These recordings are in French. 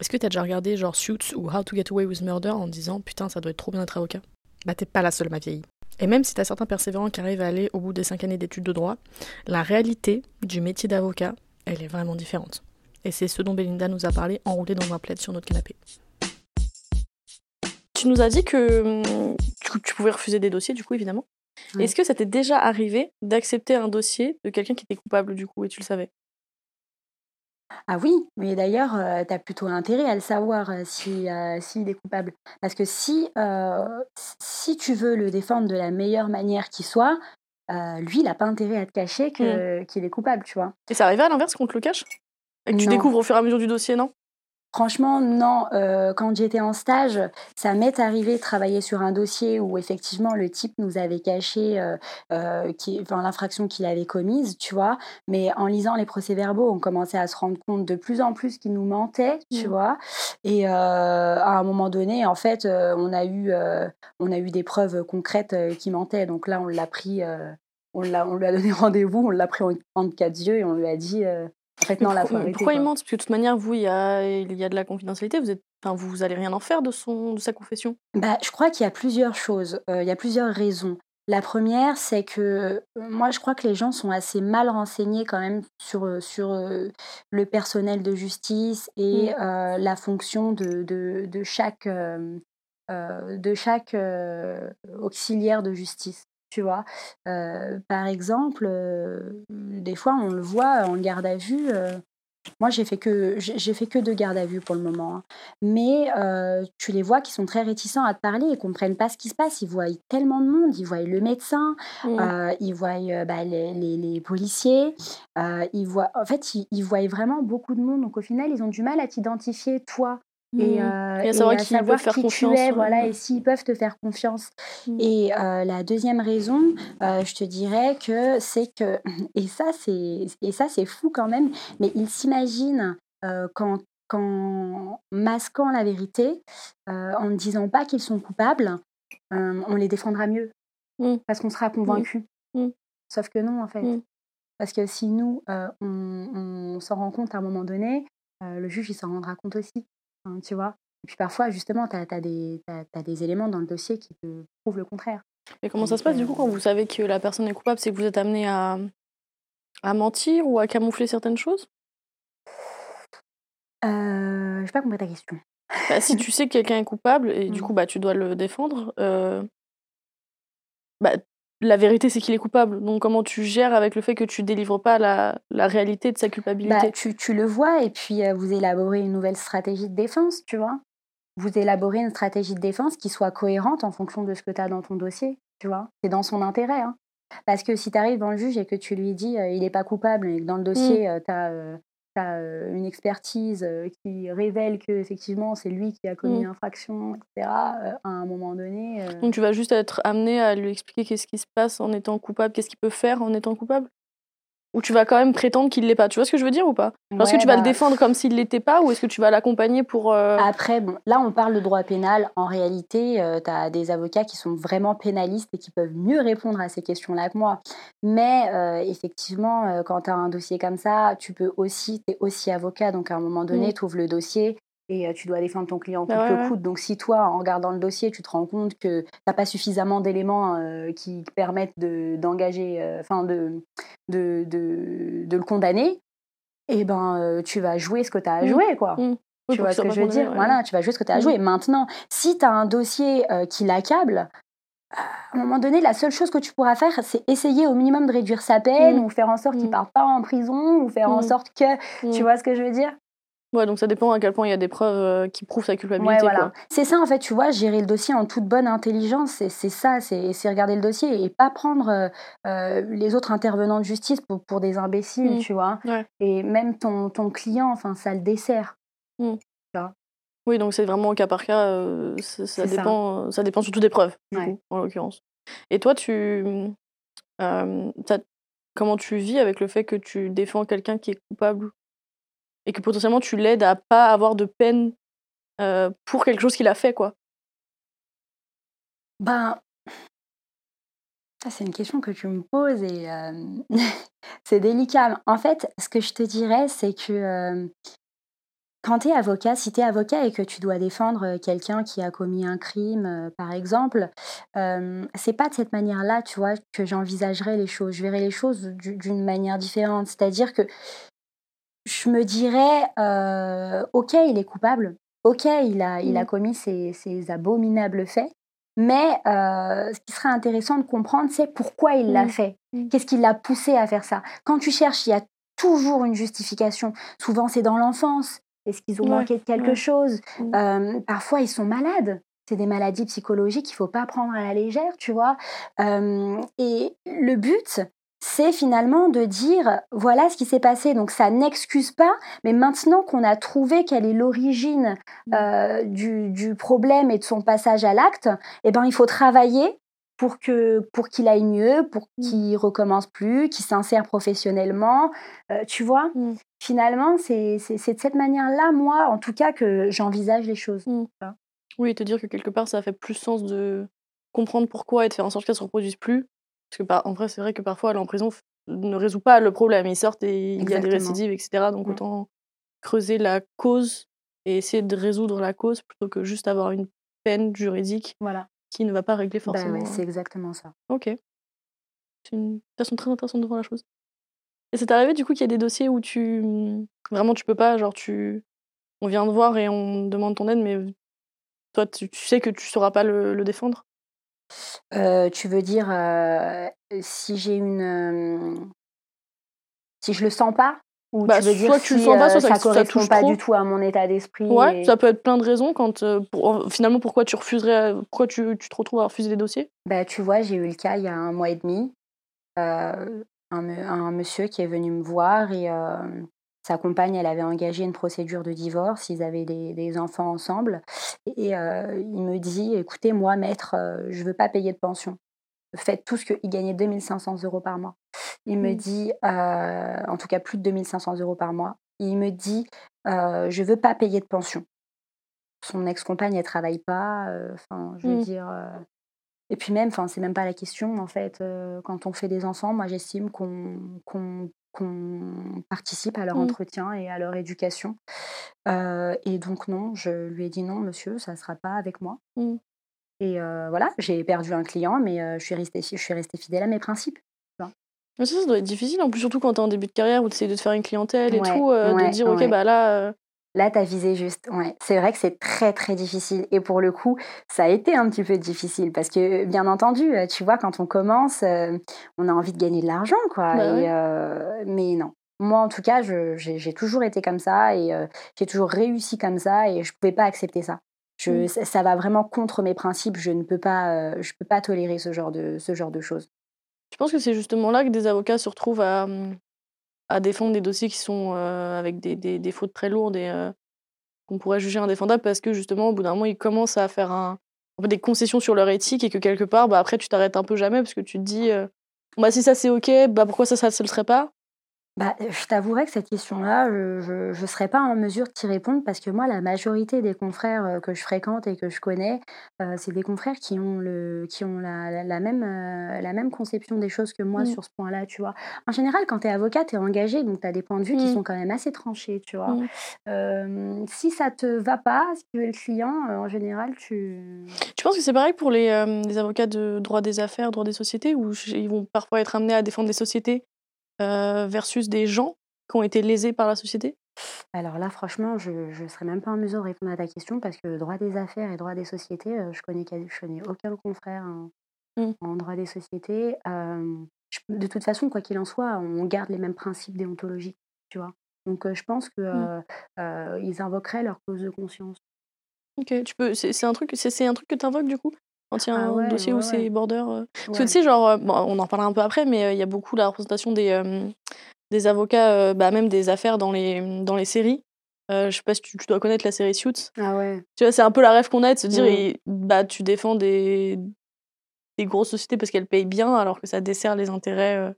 Est-ce que t'as déjà regardé genre Suits ou How to Get Away with Murder en disant putain ça doit être trop bien d'être avocat? Bah t'es pas la seule ma vieille. Et même si t'as certains persévérants qui arrivent à aller au bout des 5 années d'études de droit, la réalité du métier d'avocat, elle est vraiment différente. Et c'est ce dont Belinda nous a parlé enroulé dans un plaid sur notre canapé. Tu nous as dit que hum, tu, pouvais refuser des dossiers, du coup, évidemment. Est-ce que ça t'est déjà arrivé d'accepter un dossier de quelqu'un qui était coupable, du coup, et tu le savais? Ah oui, mais d'ailleurs, tu as plutôt intérêt à le savoir euh, si, euh, s'il est coupable. Parce que si, euh, si tu veux le défendre de la meilleure manière qui soit, euh, lui, il n'a pas intérêt à te cacher que, qu'il est coupable, tu vois? Et ça arrivait à l'inverse qu'on te le cache? Et que tu Non. découvres au fur et à mesure du dossier, non? Franchement, non. euh, quand j'étais en stage, ça m'est arrivé de travailler sur un dossier où effectivement le type nous avait caché euh, euh, qui, enfin, l'infraction qu'il avait commise, tu vois. Mais en lisant les procès-verbaux, on commençait à se rendre compte de plus en plus qu'il nous mentait, tu Mm. vois. Et à un moment donné, en fait, on, a eu, on a eu des preuves concrètes qu'il mentait. Donc là, on l'a pris, on, l'a, on lui a donné rendez-vous, on l'a pris en, entre quatre yeux et on lui a dit. En fait, non, là, faut pourquoi, arrêter. pourquoi il quoi. ment Parce que de toute manière, vous, il y a, il y a de la confidentialité, vous êtes, enfin, vous allez rien en faire de, son, de sa confession? Bah, je crois qu'il y a plusieurs choses, euh, il y a plusieurs raisons. La première, c'est que euh, moi, je crois que les gens sont assez mal renseignés quand même sur, euh, sur euh, le personnel de justice et euh, la fonction de, de, de chaque, de chaque auxiliaire de justice. Tu vois, Euh, par exemple, euh, des fois, on le voit en garde à vue. euh, moi, j'ai fait que j'ai fait que deux gardes à vue pour le moment. hein. Mais tu les vois qui sont très réticents à te parler et comprennent pas ce qui se passe. Ils voient tellement de monde. Ils voient le médecin, Mm. euh, ils voient bah, les, les- les policiers. ils voient, en fait, ils, ils voient vraiment beaucoup de monde. Donc au final, ils ont du mal à t'identifier toi et, Mm. euh, Et à savoir qui ils savoir peuvent faire qui confiance, tu es, ouais. voilà, et s'ils peuvent te faire confiance. Mm. Et euh, la deuxième raison, euh, je te dirais que c'est que, et ça c'est, et ça c'est fou quand même, mais ils s'imaginent euh, qu'en, qu'en masquant la vérité, en ne disant pas qu'ils sont coupables, on les défendra mieux, Mm. parce qu'on sera convaincu. Sauf que non en fait. Parce que si nous, on, on s'en rend compte à un moment donné, euh, le juge il s'en rendra compte aussi, hein, tu vois? Et puis parfois, justement, tu as, des, t'as- t'as des éléments dans le dossier qui te prouvent le contraire. Et comment ça se passe du coup quand vous savez que la personne est coupable C'est que vous êtes amené à, à mentir ou à camoufler certaines choses? Euh, je sais pas compris ta question. Bah, Si tu sais que quelqu'un est coupable et du coup bah, tu dois le défendre, euh, bah, la vérité c'est qu'il est coupable. Donc comment tu gères avec le fait que tu délivres pas la, la réalité de sa culpabilité? Bah, tu, tu le vois et puis euh, vous élaborez une nouvelle stratégie de défense, tu vois. Vous élaborez une stratégie de défense qui soit cohérente en fonction de ce que tu as dans ton dossier, tu vois. C'est dans son intérêt. hein. Parce que si tu arrives dans le juge et que tu lui dis euh, il n'est pas coupable et que dans le dossier tu as, une expertise euh, qui révèle que effectivement c'est lui qui a commis Mm. l'infraction, etc., euh, à un moment donné. euh, Donc tu vas juste être amené à lui expliquer qu'est-ce qui se passe en étant coupable, qu'est-ce qu'il peut faire en étant coupable? Ou tu vas quand même prétendre qu'il l'est pas Tu vois ce que je veux dire ou pas? Est-ce que ouais, tu vas le bah, défendre comme s'il l'était pas ou est-ce que tu vas l'accompagner pour... euh, Après, bon, là, on parle de droit pénal. En réalité, tu as des avocats qui sont vraiment pénalistes et qui peuvent mieux répondre à ces questions-là que moi. Mais euh, effectivement, euh, quand tu as un dossier comme ça, tu peux aussi, tu es aussi avocat. Donc, à un moment donné, Mm. tu ouvres le dossier et tu dois défendre ton client coûte que ouais, ouais. coûte. Donc, si toi, en regardant le dossier, tu te rends compte que tu n'as pas suffisamment d'éléments euh, qui te permettent de- d'engager, euh, enfin, de, de, de, de le condamner, et ben, euh, tu vas jouer ce que tu as à Mm. jouer, quoi. Mm. Oui, Tu vois ce que je veux dire? ouais. Voilà, tu vas jouer ce que tu as à Mm. jouer. Maintenant, si tu as un dossier qui l'accable, à un moment donné, la seule chose que tu pourras faire, c'est essayer au minimum de réduire sa peine ou faire en sorte qu'il Mm. parte pas en prison ou faire en sorte que. Tu vois ce que je veux dire? Ouais, donc ça dépend à quel point il y a des preuves euh, qui prouvent sa culpabilité. Ouais, voilà. C'est ça, en fait, tu vois, gérer le dossier en toute bonne intelligence, c'est ça, c'est regarder le dossier et pas prendre euh, euh, les autres intervenants de justice pour, pour des imbéciles, Mm. tu vois. Ouais. Et même ton, ton client, enfin, ça le dessert. Oui, donc c'est vraiment au cas par cas, euh, ça, dépend, euh, ça dépend surtout des preuves, du Ouais. coup, en l'occurrence. Et toi, tu, comment tu vis avec le fait que tu défends quelqu'un qui est coupable? Et que potentiellement tu l'aides à pas avoir de peine euh, pour quelque chose qu'il a fait, quoi Ben, c'est une question que tu me poses et euh, c'est délicat. En fait, ce que je te dirais, c'est que euh, quand tu es avocat, si tu es avocat et que tu dois défendre quelqu'un qui a commis un crime, par exemple, c'est pas de cette manière-là, tu vois, que j'envisagerais les choses. Je verrais les choses d'une manière différente. C'est-à-dire que je me dirais, ok, il est coupable, ok, il a, il a mmh. commis ces, ces, abominables faits, mais ce qui serait intéressant de comprendre, c'est pourquoi il l'a mmh. fait. Mmh. Qu'est-ce qui l'a poussé à faire ça? Quand tu cherches, il y a toujours une justification. Souvent, c'est dans l'enfance. Est-ce qu'ils ont manqué de quelque chose? Parfois, ils sont malades. C'est des maladies psychologiques qu'il ne faut pas prendre à la légère, tu vois. et le but, c'est finalement de dire voilà ce qui s'est passé. Donc ça n'excuse pas, mais maintenant qu'on a trouvé quelle est l'origine mmh. du, problème et de son passage à l'acte, eh ben, il faut travailler pour que pour qu'il aille mieux, pour mmh. qu'il recommence plus, qu'il s'insère professionnellement. tu vois, mmh. finalement, c'est de cette manière-là, moi, en tout cas, que j'envisage les choses. Oui, te dire que quelque part, ça fait plus sens de comprendre pourquoi et de faire en sorte qu'elle ne se reproduise plus parce que, en vrai, c'est vrai que parfois, aller en prison ne résout pas le problème. Ils sortent et il y a des récidives, etc. Donc, mmh. autant creuser la cause et essayer de résoudre la cause plutôt que juste avoir une peine juridique voilà. qui ne va pas régler bah forcément. c'est exactement ça. Ok. C'est une façon très intéressante de voir la chose. Et c'est arrivé du coup qu'il y a des dossiers où tu. Mmh, vraiment, tu peux pas, genre, tu. On vient de voir et on demande ton aide, mais toi, tu, sais que tu sauras pas le défendre? Tu veux dire, si j'ai une, si je le sens pas? Ou bah, tu veux dire soit tu le sens pas, soit ça correspond pas du tout à mon état d'esprit Ouais, ça peut être plein de raisons quand, finalement, pourquoi tu refuserais, pourquoi tu tu te retrouves à refuser des dossiers? Bah, tu vois, j'ai eu le cas il y a un mois et demi, un un monsieur qui est venu me voir et sa compagne, elle avait engagé une procédure de divorce, ils avaient des, enfants ensemble. Et euh, il me dit, écoutez, moi, maître, euh, je ne veux pas payer de pension. Faites tout ce qu'il gagnait 2500 euros par mois. Il me mmh. dit, euh, en tout cas plus de 2500 euros par mois, il me dit, je ne veux pas payer de pension. Son ex-compagne, elle travaille pas. Enfin, je veux mmh. dire... Et puis même, enfin, c'est même pas la question en fait. quand on fait des enfants, moi j'estime qu'on qu'on participe à leur mmh. entretien et à leur éducation. et donc non, je lui ai dit non, monsieur, ça ne sera pas avec moi. Mmh. Et voilà, j'ai perdu un client, mais je, suis restée, je suis restée fidèle à mes principes. Ça, ça doit être difficile, en plus surtout quand tu es en début de carrière où tu essaies de te faire une clientèle et tout, de dire ok bah là Là, tu as visé juste. Ouais. C'est vrai que c'est très, très difficile. Et pour le coup, ça a été un petit peu difficile parce que, bien entendu, euh, tu vois, quand on commence, euh, on a envie de gagner de l'argent, quoi. Bah euh, mais non. Moi, en tout cas, j'ai toujours été comme ça et j'ai toujours réussi comme ça et je ne pouvais pas accepter ça. Je, mmh. ça. va vraiment contre mes principes. Je ne peux pas, je peux pas tolérer ce genre de, ce genre de choses. Je pense que c'est justement là que des avocats se retrouvent à, hum, à défendre des dossiers qui sont avec des, des, fautes très lourdes et qu'on pourrait juger indéfendables parce que justement, au bout d'un moment, ils commencent à faire un, des concessions sur leur éthique et que quelque part, bah, après, tu t'arrêtes un peu jamais parce que tu te dis, bah, si ça c'est ok, bah, pourquoi ça, ça ne le serait pas? Bah, je t'avouerais que cette question-là, je ne serais pas en mesure de t'y répondre parce que moi, la majorité des confrères euh, que je fréquente et que je connais, euh, c'est des confrères qui ont, le, qui ont la, la, même, euh, la même conception des choses que moi mmh. sur ce point-là, tu vois? En général, quand tu es avocat, tu es engagé, donc tu as des points de vue qui mmh. sont quand même assez tranchés, tu vois? Mmh. si ça te va pas, si tu veux le client, en général, tu... Tu penses que c'est pareil pour les, les avocats de droit des affaires, droit des sociétés, où ils vont parfois être amenés à défendre des sociétés? Euh, versus des gens qui ont été lésés par la société? Alors là, franchement, je ne serais même pas en mesure de répondre à ta question parce que droit des affaires et droit des sociétés, euh, je connais, je connais aucun confrère en, mmh. droit des sociétés. de toute façon, quoi qu'il en soit, on garde les mêmes principes déontologiques, tu vois. Donc euh, je pense qu'ils mmh. invoqueraient leur cause de conscience. Ok, tu peux. C'est un truc, c'est un truc que tu invoques du coup? Quand il y a ah un dossier où c'est border. Euh. Parce que tu sais, genre, euh, on en parlera un peu après, mais euh, il y a beaucoup la représentation des, des avocats, bah, même des affaires dans les, dans les séries. je sais pas si tu, dois connaître la série Suits. Ah ouais. Tu vois, c'est un peu la rêve qu'on a de se dire, et, bah, tu défends des, des grosses sociétés parce qu'elles payent bien, alors que ça dessert les intérêts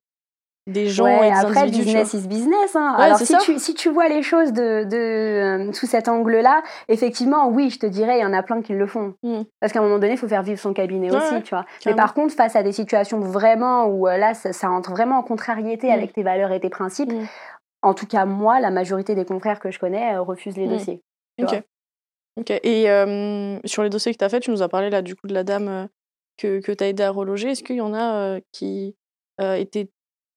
des gens et des après, business is business. Hein. Alors, si tu, si tu, vois les choses de, de euh, sous cet angle-là, effectivement, oui, je te dirais, il y en a plein qui le font. Mm. Parce qu'à un moment donné, il faut faire vivre son cabinet aussi, tu vois. Mais par contre, face à des situations vraiment où euh, là, ça, entre vraiment en contrariété mm. avec tes valeurs et tes principes, mm. en tout cas, moi, la majorité des confrères que je connais refusent les dossiers. Ok. Ok. Et sur les dossiers que tu as fait, tu nous as parlé là du coup de la dame que, que tu as aidé à reloger. Est-ce qu'il y en a qui étaient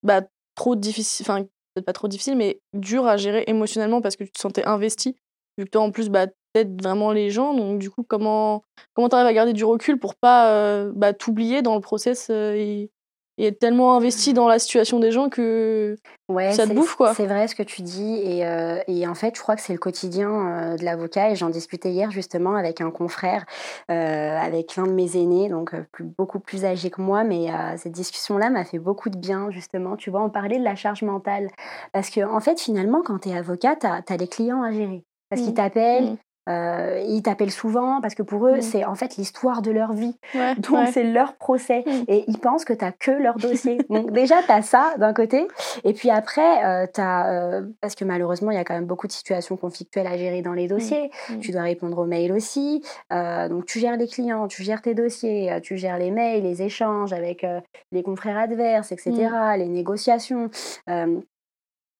bah, trop difficiles, enfin peut-être pas trop difficiles, mais durs à gérer émotionnellement parce que tu te sentais investi, vu que toi en plus bah, t'aides vraiment les gens. Donc du coup, comment comment t'arrives à garder du recul pour pas bah, t'oublier dans le process et, et être tellement investi dans la situation des gens que ouais, ça te bouffe quoi. C'est vrai ce que tu dis et, euh, et en fait je crois que c'est le quotidien euh, de l'avocat et j'en discutais hier justement avec un confrère, euh, avec l'un de mes aînés donc plus, beaucoup plus âgé que moi mais cette discussion là m'a fait beaucoup de bien justement tu vois on parlait de la charge mentale parce que en fait finalement quand tu es avocat tu as, les clients à gérer parce qu'ils mmh. t'appellent, mmh. Euh, ils t'appellent souvent parce que pour eux, mmh. c'est en fait l'histoire de leur vie. Donc, c'est leur procès. Mmh. Et ils pensent que tu n'as que leur dossier. Donc, déjà, tu as ça d'un côté. Et puis après, euh, tu as. Euh, parce que malheureusement, il y a quand même beaucoup de situations conflictuelles à gérer dans les mmh. dossiers. Tu dois répondre aux mails aussi. donc, tu gères les clients, tu gères tes dossiers, tu gères les mails, les échanges avec les confrères adverses, etc., les négociations.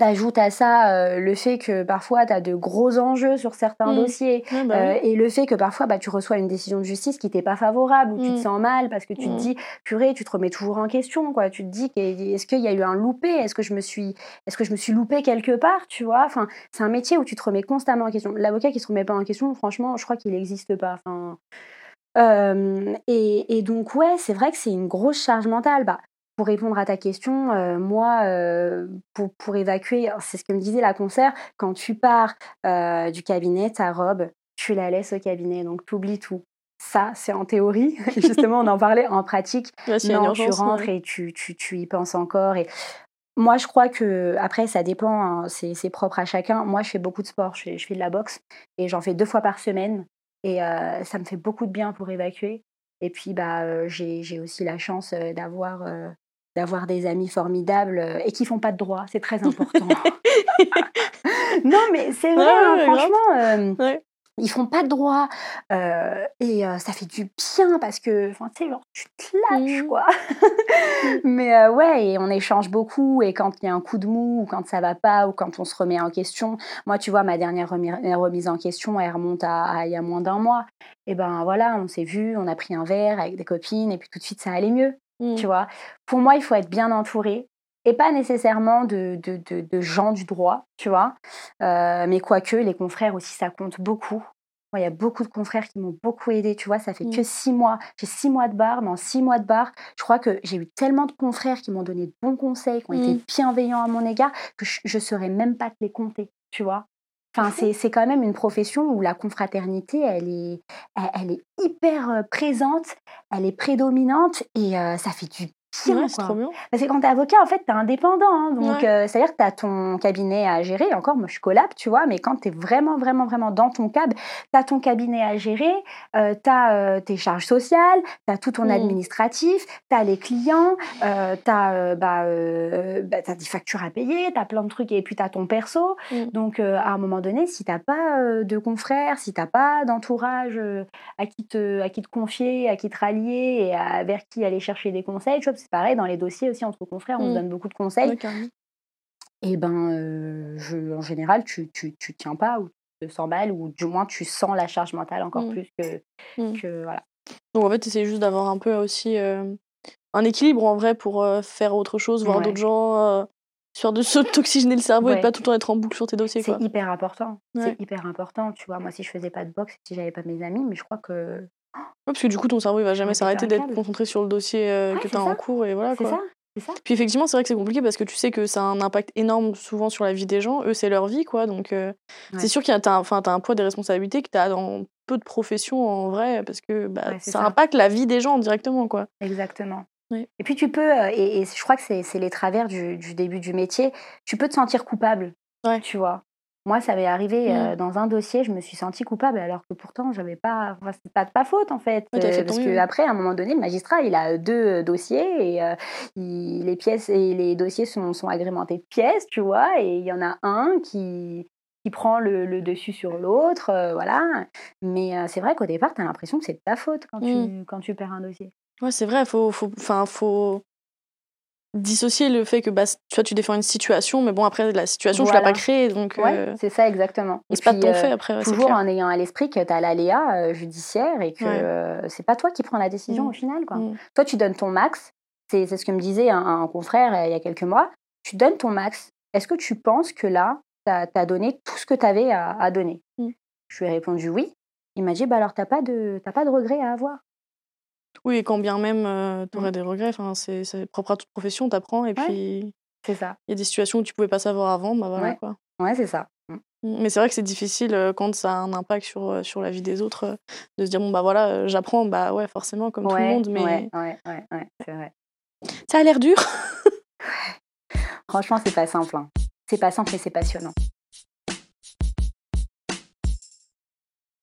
T'ajoutes à ça euh, le fait que parfois tu as de gros enjeux sur certains mmh. dossiers bah euh, et le fait que parfois bah, tu reçois une décision de justice qui t'est pas favorable ou tu te mmh. sens mal parce que tu te mmh. dis purée tu te remets toujours en question quoi. Tu te dis est-ce qu'il y a eu un loupé? Est-ce que je me suis est-ce que je me suis loupé quelque part tu vois? Enfin c'est un métier où tu te remets constamment en question. L'avocat qui se remet pas en question franchement je crois qu'il n'existe pas. Enfin euh, et, et, donc ouais c'est vrai que c'est une grosse charge mentale. Bah pour répondre à ta question, euh, moi, euh, pour, pour, évacuer, c'est ce que me disait la concert, quand tu pars euh, du cabinet, ta robe, tu la laisses au cabinet, donc tu oublies tout. Ça, c'est en théorie. Justement, on en parlait en pratique. non, tu rentres et tu, tu, tu, y penses encore. Et moi, je crois que, après, ça dépend, hein, c'est propre à chacun. Moi, je fais beaucoup de sport, je fais, je fais de la boxe et j'en fais deux fois par semaine. Et ça me fait beaucoup de bien pour évacuer. Et puis, bah, j'ai aussi la chance d'avoir d'avoir des amis formidables euh, et qui font pas de droit, c'est très important. non, mais c'est vrai, hein, franchement, euh, ils font pas de droit euh, et ça fait du bien parce que, tu sais, tu te lâches, mmh. quoi. Mmh. mais ouais, et on échange beaucoup et quand il y a un coup de mou ou quand ça va pas ou quand on se remet en question, moi, tu vois, ma dernière remise en question, elle remonte à, il y a moins d'un mois. Et ben voilà, on s'est vu, on a pris un verre avec des copines et puis tout de suite ça allait mieux. Mmh. Tu vois Pour moi, il faut être bien entouré et pas nécessairement de, de, gens du droit, tu vois. Euh, mais quoique, les confrères aussi, ça compte beaucoup. Moi, il y a beaucoup de confrères qui m'ont beaucoup aidé, tu vois. Ça fait que mmh. six mois. J'ai six mois de bar, mais en six mois de bar, je crois que j'ai eu tellement de confrères qui m'ont donné de bons conseils, qui ont été mmh. bienveillants à mon égard, que je ne saurais même pas te les compter, tu vois. Enfin, c'est quand même une profession où la confraternité, elle est, elle, est hyper présente, elle est prédominante et ça fait du Trop bien. Parce que quand tu es avocat, en fait, tu es indépendant. Hein, donc, euh, c'est-à-dire que tu as ton cabinet à gérer. Encore, moi, je suis collab, tu vois, mais quand tu es vraiment, vraiment, vraiment dans ton cab, tu as ton cabinet à gérer, euh, tu as euh, tes charges sociales, tu as tout ton mmh. administratif, tu as les clients, euh, tu as, bah, bah, des factures à payer, tu as plein de trucs, et puis tu as ton perso. Mmh. Donc, à un moment donné, si tu pas de confrères, si tu pas d'entourage à, qui te, à qui te confier, à qui te rallier et vers qui aller chercher des conseils, tu vois, c'est pareil, dans les dossiers aussi, entre confrères, on mmh. donne beaucoup de conseils. et ben, je, en général, tu, tu, tu tiens pas ou tu te sens mal, ou du moins tu sens la charge mentale encore mmh. plus que, mmh. que, voilà. Donc en fait, c'est juste d'avoir un peu aussi un équilibre en vrai pour faire autre chose, voir d'autres gens, histoire de se toxigéner le cerveau et pas tout le temps être en boucle sur tes dossiers. C'est hyper important. C'est hyper important. Tu vois, moi, si je faisais pas de boxe, si j'avais pas mes amis, mais je crois que parce que du coup, ton cerveau, il va jamais s'arrêter d'être concentré sur le dossier euh, que tu as en cours et voilà quoi. Ça. Ça. Puis effectivement, c'est vrai que c'est compliqué parce que tu sais que ça a un impact énorme souvent sur la vie des gens. Eux, c'est leur vie, quoi. Donc, euh, c'est sûr qu'il y a as, as un poids des responsabilités que tu as dans peu de professions en vrai parce que bah, ça, impacte la vie des gens directement, quoi. Exactement. Et puis tu peux, euh, et, je crois que c'est les travers du, du, début du métier, tu peux te sentir coupable. Tu vois. Moi, ça avait arrivé mmh. dans un dossier, je me suis sentie coupable alors que pourtant, j'avais pas, c'est pas de pas faute en fait, parce que après, à un moment donné, le magistrat, il a deux dossiers et les pièces et les dossiers sont, sont, agrémentés de pièces, tu vois, et il y en a un qui qui prend le, dessus sur l'autre, voilà. Mais c'est vrai qu'au départ, tu as l'impression que c'est de ta faute quand, tu, mmh. quand tu perds un dossier. Ouais, c'est vrai, faut, faut, faut dissocier le fait que bah, tu tu défends une situation, mais bon, après, la situation, tu l'as pas créée. Donc, ouais, euh, c'est ça, exactement. c'est pas de ton fait après. toujours en ayant à l'esprit que tu as l'aléa judiciaire et que c'est pas toi qui prends la décision au final. Quoi. Toi, tu donnes ton max. C'est ce que me disait un, confrère il y a quelques mois. Tu donnes ton max. Est-ce que tu penses que là, tu as, donné tout ce que tu avais à, à donner? Je lui ai répondu oui. Il m'a dit, bah alors, tu n'as pas, de, pas de regrets à avoir. Oui, et quand bien même euh, tu aurais mmh. des regrets, c'est propre à toute profession, tu apprends. Et puis, c'est ça. Il y a des situations où tu pouvais pas savoir avant, bah voilà ouais. quoi. Ouais, c'est ça. Mmh. Mmh, mais c'est vrai que c'est difficile euh, quand ça a un impact sur, sur la vie des autres de se dire, bon, bah voilà, j'apprends, bah ouais, forcément, comme tout le monde. Mais... Ouais, ouais, ouais, c'est vrai. Ça a l'air dur. Franchement, c'est pas simple. Hein. C'est pas simple, mais c'est passionnant.